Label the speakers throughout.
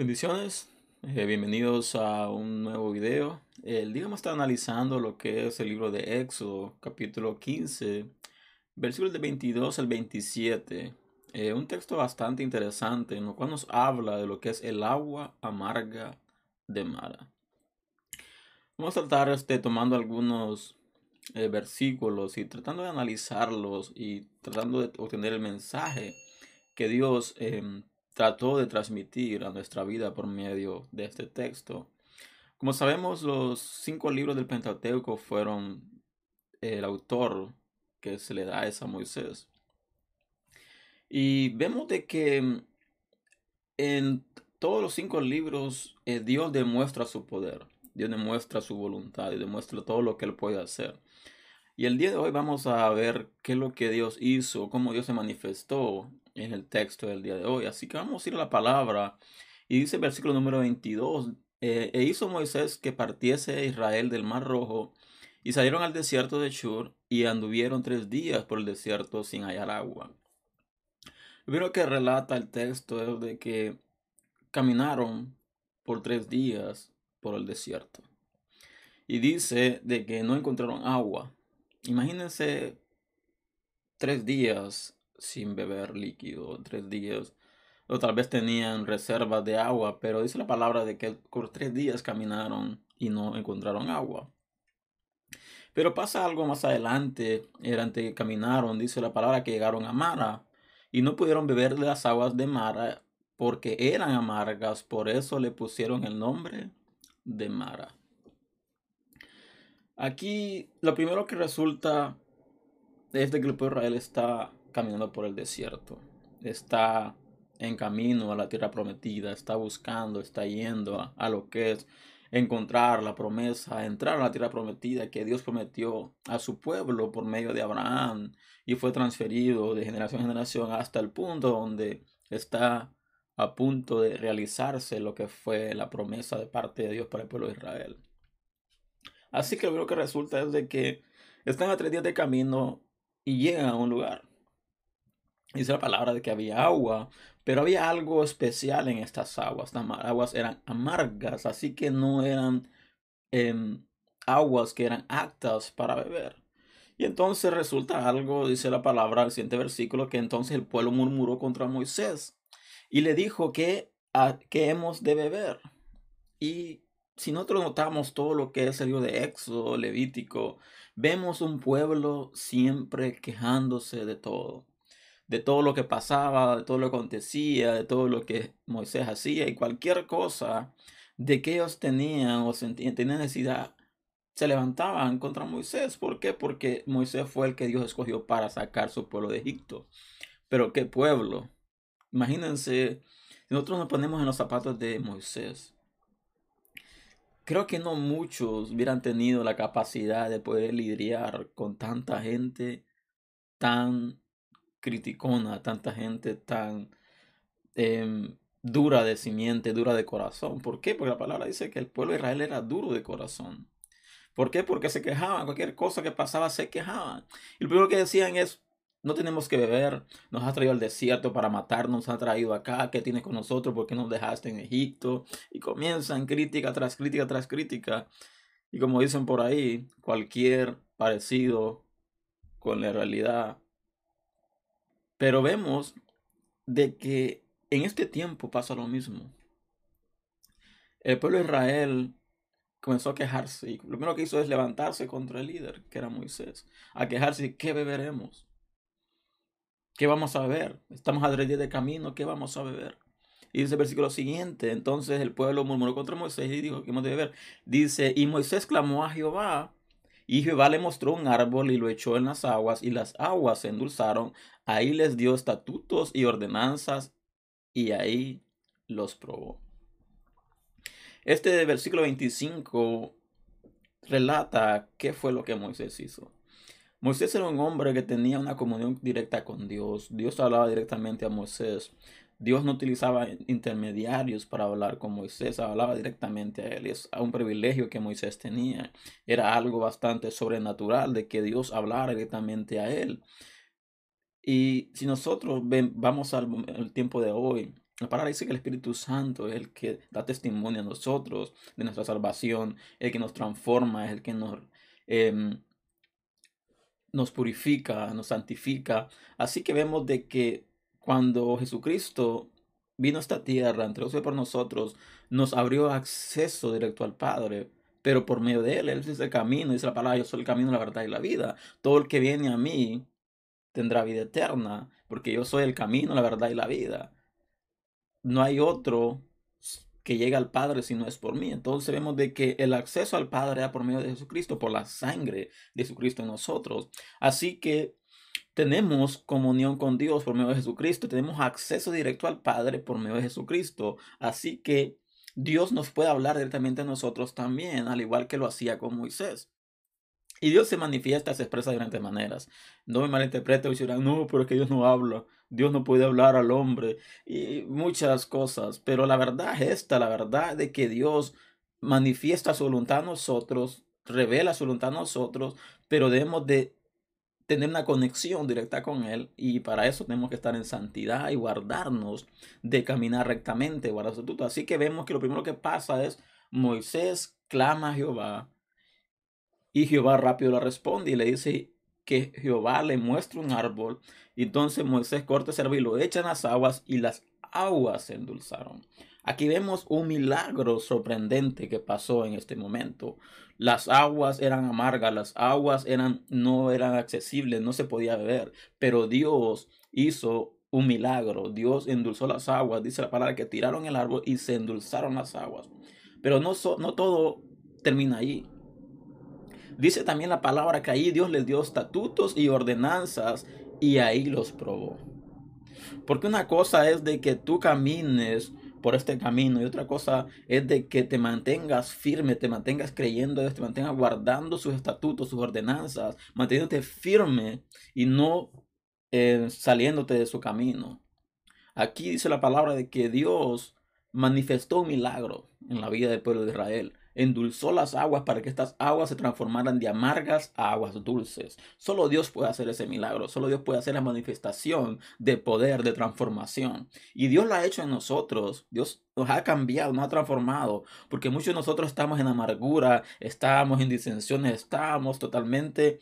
Speaker 1: Bendiciones, eh, bienvenidos a un nuevo video. El día vamos a estar analizando lo que es el libro de Éxodo, capítulo 15, versículos de 22 al 27. Eh, un texto bastante interesante en el cual nos habla de lo que es el agua amarga de Mara. Vamos a tratar este, tomando algunos eh, versículos y tratando de analizarlos y tratando de obtener el mensaje que Dios em, trató de transmitir a nuestra vida por medio de este texto. Como sabemos, los cinco libros del Pentateuco fueron el autor que se le da a Moisés. Y vemos de que en todos los cinco libros eh, Dios demuestra su poder, Dios demuestra su voluntad y demuestra todo lo que Él puede hacer. Y el día de hoy vamos a ver qué es lo que Dios hizo, cómo Dios se manifestó en el texto del día de hoy. Así que vamos a ir a la palabra. Y dice el versículo número 22, eh, e hizo Moisés que partiese Israel del mar rojo y salieron al desierto de Shur y anduvieron tres días por el desierto sin hallar agua. Lo primero que relata el texto es de que caminaron por tres días por el desierto. Y dice de que no encontraron agua. Imagínense tres días sin beber líquido, tres días. O tal vez tenían reservas de agua, pero dice la palabra de que por tres días caminaron y no encontraron agua. Pero pasa algo más adelante, durante que caminaron, dice la palabra que llegaron a Mara y no pudieron beber de las aguas de Mara porque eran amargas, por eso le pusieron el nombre de Mara. Aquí lo primero que resulta es de que el pueblo de Israel está caminando por el desierto, está en camino a la tierra prometida, está buscando, está yendo a, lo que es encontrar la promesa, entrar a la tierra prometida que Dios prometió a su pueblo por medio de Abraham y fue transferido de generación en generación hasta el punto donde está a punto de realizarse lo que fue la promesa de parte de Dios para el pueblo de Israel. Así que lo que resulta es de que están a tres días de camino y llegan a un lugar. Dice la palabra de que había agua, pero había algo especial en estas aguas. Las aguas eran amargas, así que no eran em, aguas que eran aptas para beber. Y entonces resulta algo, dice la palabra, el siguiente versículo, que entonces el pueblo murmuró contra Moisés y le dijo que, a, que hemos de beber. Y si nosotros notamos todo lo que es el libro de Éxodo, Levítico, vemos un pueblo siempre quejándose de todo de todo lo que pasaba, de todo lo que acontecía, de todo lo que Moisés hacía y cualquier cosa de que ellos tenían o tenían necesidad, se levantaban contra Moisés. ¿Por qué? Porque Moisés fue el que Dios escogió para sacar su pueblo de Egipto. Pero qué pueblo. Imagínense, nosotros nos ponemos en los zapatos de Moisés. Creo que no muchos hubieran tenido la capacidad de poder lidiar con tanta gente tan criticona, tanta gente tan em, dura de simiente, dura de corazón. ¿Por qué? Porque la palabra dice que el pueblo de Israel era duro de corazón. ¿Por qué? Porque se quejaban, cualquier cosa que pasaba se quejaban. Y lo primero que decían es, no tenemos que beber, nos has traído al desierto para matarnos, nos has traído acá, ¿qué tienes con nosotros? ¿Por qué nos dejaste en Egipto? Y comienzan crítica tras crítica tras crítica. Y como dicen por ahí, cualquier parecido con la realidad pero vemos de que en este tiempo pasa lo mismo. El pueblo de Israel comenzó a quejarse y lo primero que hizo es levantarse contra el líder, que era Moisés, a quejarse, ¿qué beberemos? ¿Qué vamos a beber? Estamos a tres días de camino, ¿qué vamos a beber? Y dice el versículo siguiente, entonces el pueblo murmuró contra Moisés y dijo, ¿qué hemos de beber? Dice, y Moisés clamó a Jehová y Jehová le mostró un árbol y lo echó en las aguas, y las aguas se endulzaron. Ahí les dio estatutos y ordenanzas, y ahí los probó. Este versículo 25 relata qué fue lo que Moisés hizo. Moisés era un hombre que tenía una comunión directa con Dios. Dios hablaba directamente a Moisés. Dios no utilizaba intermediarios para hablar con Moisés, hablaba directamente a él. es un privilegio que Moisés tenía. Era algo bastante sobrenatural de que Dios hablara directamente a él. Y si nosotros vamos al tiempo de hoy, La palabra dice que el Espíritu Santo es el que da testimonio a nosotros de nuestra salvación, el que nos transforma, es el que nos, em, nos purifica, nos santifica. Así que vemos de que cuando Jesucristo vino a esta tierra, entregóse por nosotros, nos abrió acceso directo al Padre. Pero por medio de él, él es el camino, dice la palabra, yo soy el camino, la verdad y la vida. Todo el que viene a mí tendrá vida eterna, porque yo soy el camino, la verdad y la vida. No hay otro que llegue al Padre si no es por mí. Entonces vemos de que el acceso al Padre era por medio de Jesucristo, por la sangre de Jesucristo en nosotros. Así que tenemos comunión con Dios por medio de Jesucristo, tenemos acceso directo al Padre por medio de Jesucristo. Así que Dios nos puede hablar directamente a nosotros también, al igual que lo hacía con Moisés. Y Dios se manifiesta, se expresa de diferentes maneras. No me malinterprete y dirán, no, pero es que Dios no habla. Dios no puede hablar al hombre. Y muchas cosas. Pero la verdad es esta, la verdad de que Dios manifiesta su voluntad a nosotros, revela su voluntad a nosotros, pero debemos de tener una conexión directa con Él y para eso tenemos que estar en santidad y guardarnos de caminar rectamente, guardar su Así que vemos que lo primero que pasa es Moisés clama a Jehová y Jehová rápido le responde y le dice que Jehová le muestra un árbol. Entonces Moisés corta ese árbol y lo echa en las aguas y las aguas se endulzaron. Aquí vemos un milagro sorprendente que pasó en este momento. Las aguas eran amargas, las aguas eran, no eran accesibles, no se podía beber, pero Dios hizo un milagro. Dios endulzó las aguas, dice la palabra que tiraron el árbol y se endulzaron las aguas. Pero no, no todo termina ahí. Dice también la palabra que ahí Dios les dio estatutos y ordenanzas y ahí los probó. Porque una cosa es de que tú camines por este camino. Y otra cosa es de que te mantengas firme, te mantengas creyendo, te mantengas guardando sus estatutos, sus ordenanzas, manteniéndote firme y no eh, saliéndote de su camino. Aquí dice la palabra de que Dios manifestó un milagro en la vida del pueblo de Israel endulzó las aguas para que estas aguas se transformaran de amargas a aguas dulces. Solo Dios puede hacer ese milagro, solo Dios puede hacer la manifestación de poder, de transformación. Y Dios lo ha hecho en nosotros, Dios nos ha cambiado, nos ha transformado, porque muchos de nosotros estamos en amargura, estamos en disensiones, estamos totalmente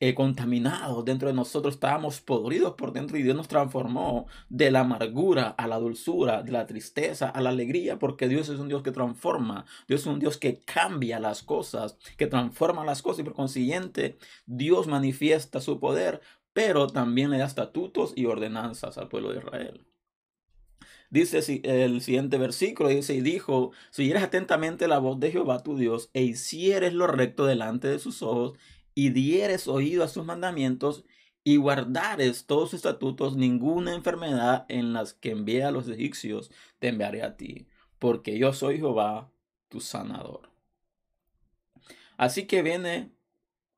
Speaker 1: eh, contaminados dentro de nosotros, estábamos podridos por dentro y Dios nos transformó de la amargura a la dulzura, de la tristeza a la alegría, porque Dios es un Dios que transforma, Dios es un Dios que cambia las cosas, que transforma las cosas y por consiguiente Dios manifiesta su poder, pero también le da estatutos y ordenanzas al pueblo de Israel. Dice el siguiente versículo, dice, y dijo, si oyeres atentamente la voz de Jehová tu Dios e hicieres lo recto delante de sus ojos y dieres oído a sus mandamientos y guardares todos sus estatutos, ninguna enfermedad en las que envié a los egipcios te enviaré a ti, porque yo soy Jehová, tu sanador. Así que viene,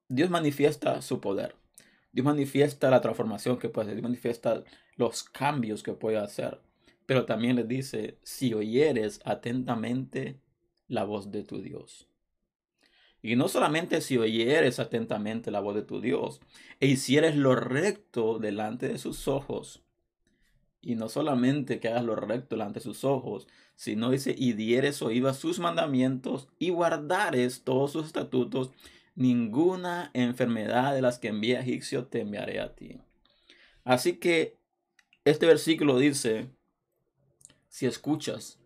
Speaker 1: Dios manifiesta su poder. Dios manifiesta la transformación que puede hacer, Dios manifiesta los cambios que puede hacer. Pero también le dice, si oyeres atentamente la voz de tu Dios. Y no solamente si oyeres atentamente la voz de tu Dios e hicieres lo recto delante de sus ojos. Y no solamente que hagas lo recto delante de sus ojos, sino dice, y dieres oído a sus mandamientos y guardares todos sus estatutos, ninguna enfermedad de las que envía Egipcio te enviaré a ti. Así que este versículo dice, si escuchas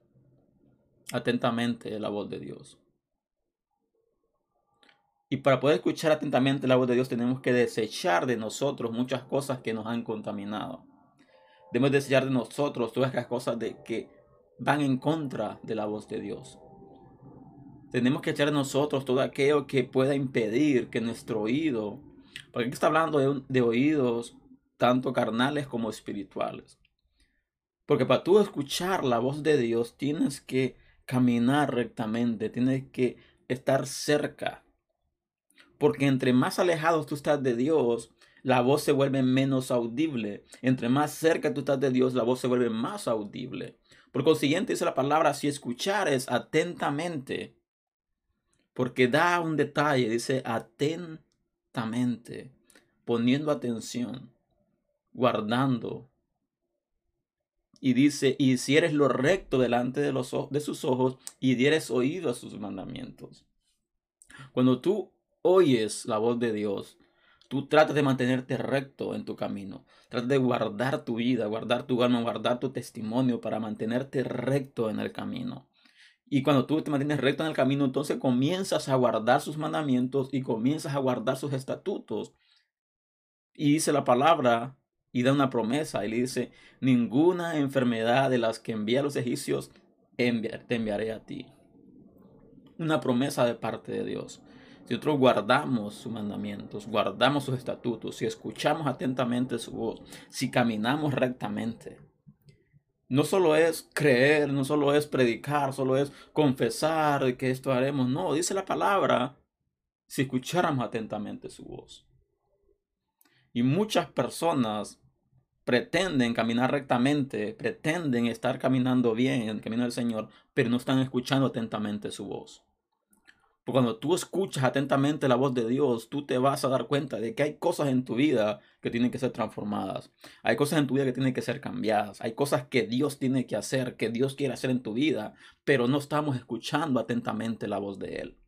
Speaker 1: atentamente la voz de Dios. Y para poder escuchar atentamente la voz de Dios tenemos que desechar de nosotros muchas cosas que nos han contaminado. Debemos desechar de nosotros todas las cosas de que van en contra de la voz de Dios. Tenemos que echar de nosotros todo aquello que pueda impedir que nuestro oído, porque aquí está hablando de, de oídos tanto carnales como espirituales. Porque para tú escuchar la voz de Dios tienes que caminar rectamente, tienes que estar cerca porque entre más alejados tú estás de Dios, la voz se vuelve menos audible. Entre más cerca tú estás de Dios, la voz se vuelve más audible. Por consiguiente, dice la palabra, si escuchares atentamente, porque da un detalle, dice atentamente, poniendo atención, guardando y dice, y si eres lo recto delante de, los, de sus ojos y dieres oído a sus mandamientos. Cuando tú oyes la voz de Dios, tú tratas de mantenerte recto en tu camino. Tratas de guardar tu vida, guardar tu alma, guardar tu testimonio para mantenerte recto en el camino. Y cuando tú te mantienes recto en el camino, entonces comienzas a guardar sus mandamientos y comienzas a guardar sus estatutos. Y dice la palabra y da una promesa y le dice, ninguna enfermedad de las que envía a los egipcios te enviaré a ti. Una promesa de parte de Dios. Si nosotros guardamos sus mandamientos, guardamos sus estatutos, si escuchamos atentamente su voz, si caminamos rectamente, no solo es creer, no solo es predicar, solo es confesar que esto haremos. No, dice la palabra, si escucháramos atentamente su voz. Y muchas personas pretenden caminar rectamente, pretenden estar caminando bien en el camino del Señor, pero no están escuchando atentamente su voz. Cuando tú escuchas atentamente la voz de Dios, tú te vas a dar cuenta de que hay cosas en tu vida que tienen que ser transformadas. Hay cosas en tu vida que tienen que ser cambiadas. Hay cosas que Dios tiene que hacer, que Dios quiere hacer en tu vida, pero no estamos escuchando atentamente la voz de Él.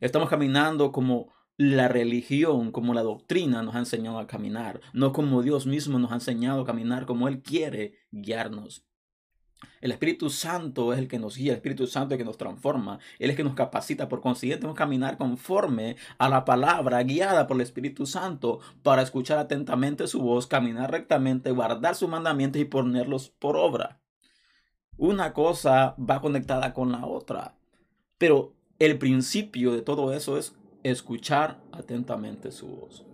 Speaker 1: Estamos caminando como la religión, como la doctrina nos ha enseñado a caminar, no como Dios mismo nos ha enseñado a caminar, como Él quiere guiarnos. El Espíritu Santo es el que nos guía, el Espíritu Santo es el que nos transforma, Él es el que nos capacita. Por consiguiente, a caminar conforme a la palabra, guiada por el Espíritu Santo, para escuchar atentamente su voz, caminar rectamente, guardar sus mandamientos y ponerlos por obra. Una cosa va conectada con la otra, pero el principio de todo eso es escuchar atentamente su voz.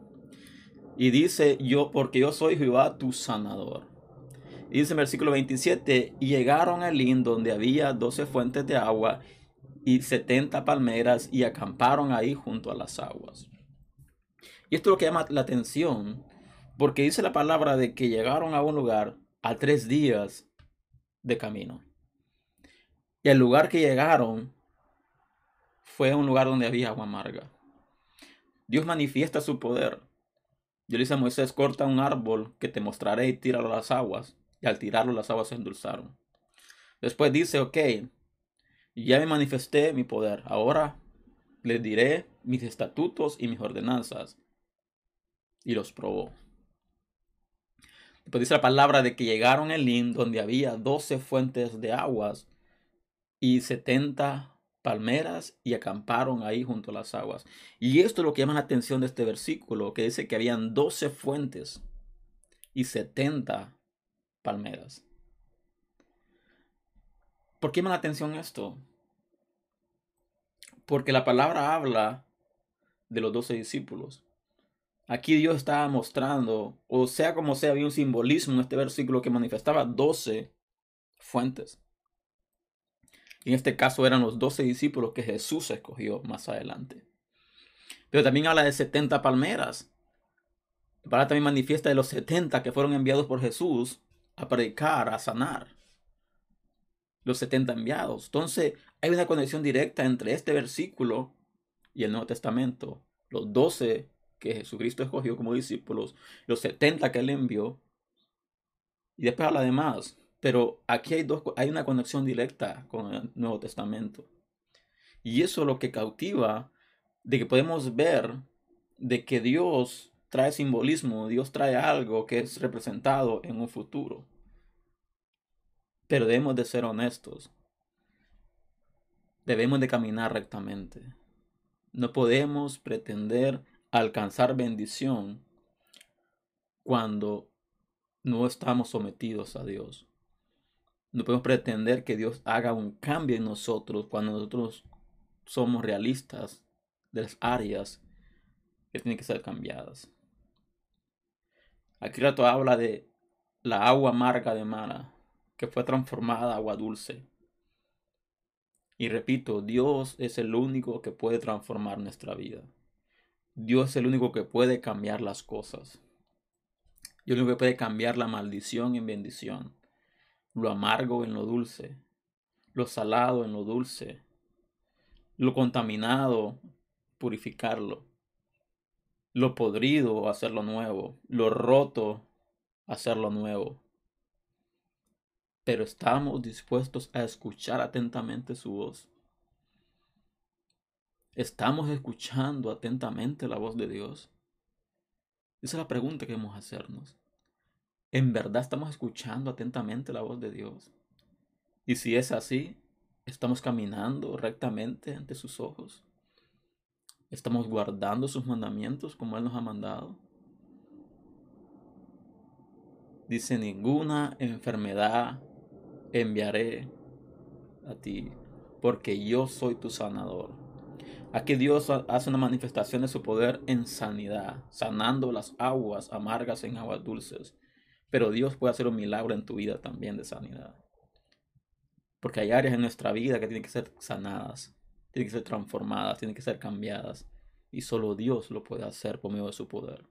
Speaker 1: Y dice yo, porque yo soy Jehová tu sanador. Dice en versículo 27, y llegaron a Elín donde había doce fuentes de agua y setenta palmeras y acamparon ahí junto a las aguas. Y esto es lo que llama la atención, porque dice la palabra de que llegaron a un lugar a tres días de camino. Y el lugar que llegaron fue un lugar donde había agua amarga. Dios manifiesta su poder. Dios dice a Moisés, corta un árbol que te mostraré y tíralo a las aguas al tirarlo las aguas se endulzaron. Después dice, ok, ya me manifesté mi poder, ahora les diré mis estatutos y mis ordenanzas. Y los probó. Después dice la palabra de que llegaron el Lin donde había doce fuentes de aguas y setenta palmeras y acamparon ahí junto a las aguas. Y esto es lo que llama la atención de este versículo, que dice que habían doce fuentes y setenta palmeras. ¿Por qué me la atención esto? Porque la palabra habla de los doce discípulos. Aquí Dios estaba mostrando, o sea como sea, había un simbolismo en este versículo que manifestaba doce fuentes. Y en este caso eran los doce discípulos que Jesús escogió más adelante. Pero también habla de 70 palmeras. La palabra también manifiesta de los 70 que fueron enviados por Jesús a predicar, a sanar. Los 70 enviados. Entonces, hay una conexión directa entre este versículo y el Nuevo Testamento. Los 12 que Jesucristo escogió como discípulos, los 70 que él envió, y después habla de más. Pero aquí hay, dos, hay una conexión directa con el Nuevo Testamento. Y eso es lo que cautiva de que podemos ver de que Dios trae simbolismo, Dios trae algo que es representado en un futuro. Pero debemos de ser honestos. Debemos de caminar rectamente. No podemos pretender alcanzar bendición cuando no estamos sometidos a Dios. No podemos pretender que Dios haga un cambio en nosotros cuando nosotros somos realistas de las áreas que tienen que ser cambiadas. Aquí rato habla de la agua amarga de Mara, que fue transformada a agua dulce. Y repito, Dios es el único que puede transformar nuestra vida. Dios es el único que puede cambiar las cosas. Dios es el único que puede cambiar la maldición en bendición, lo amargo en lo dulce, lo salado en lo dulce, lo contaminado, purificarlo lo podrido, hacerlo nuevo, lo roto, hacerlo nuevo. pero estamos dispuestos a escuchar atentamente su voz. ¿Estamos escuchando atentamente la voz de Dios? Esa es la pregunta que debemos hacernos. ¿En verdad estamos escuchando atentamente la voz de Dios? Y si es así, ¿estamos caminando rectamente ante sus ojos? ¿Estamos guardando sus mandamientos como Él nos ha mandado? Dice, ninguna enfermedad enviaré a ti, porque yo soy tu sanador. Aquí Dios hace una manifestación de su poder en sanidad, sanando las aguas amargas en aguas dulces. Pero Dios puede hacer un milagro en tu vida también de sanidad. Porque hay áreas en nuestra vida que tienen que ser sanadas, tienen que ser transformadas, tienen que ser cambiadas. Y solo Dios lo puede hacer por medio de su poder.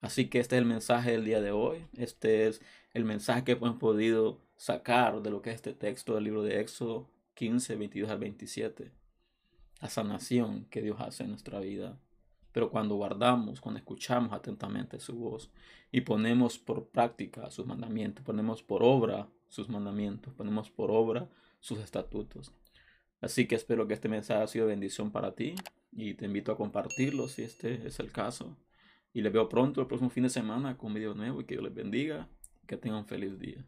Speaker 1: Así que este es el mensaje del día de hoy. Este es el mensaje que hemos podido sacar de lo que es este texto del libro de Éxodo 15, 22 al 27. La sanación que Dios hace en nuestra vida. Pero cuando guardamos, cuando escuchamos atentamente su voz y ponemos por práctica sus mandamientos, ponemos por obra sus mandamientos, ponemos por obra sus estatutos. Así que espero que este mensaje haya sido bendición para ti y te invito a compartirlo si este es el caso. Y les veo pronto el próximo fin de semana con un video nuevo y que Dios les bendiga que tengan un feliz día.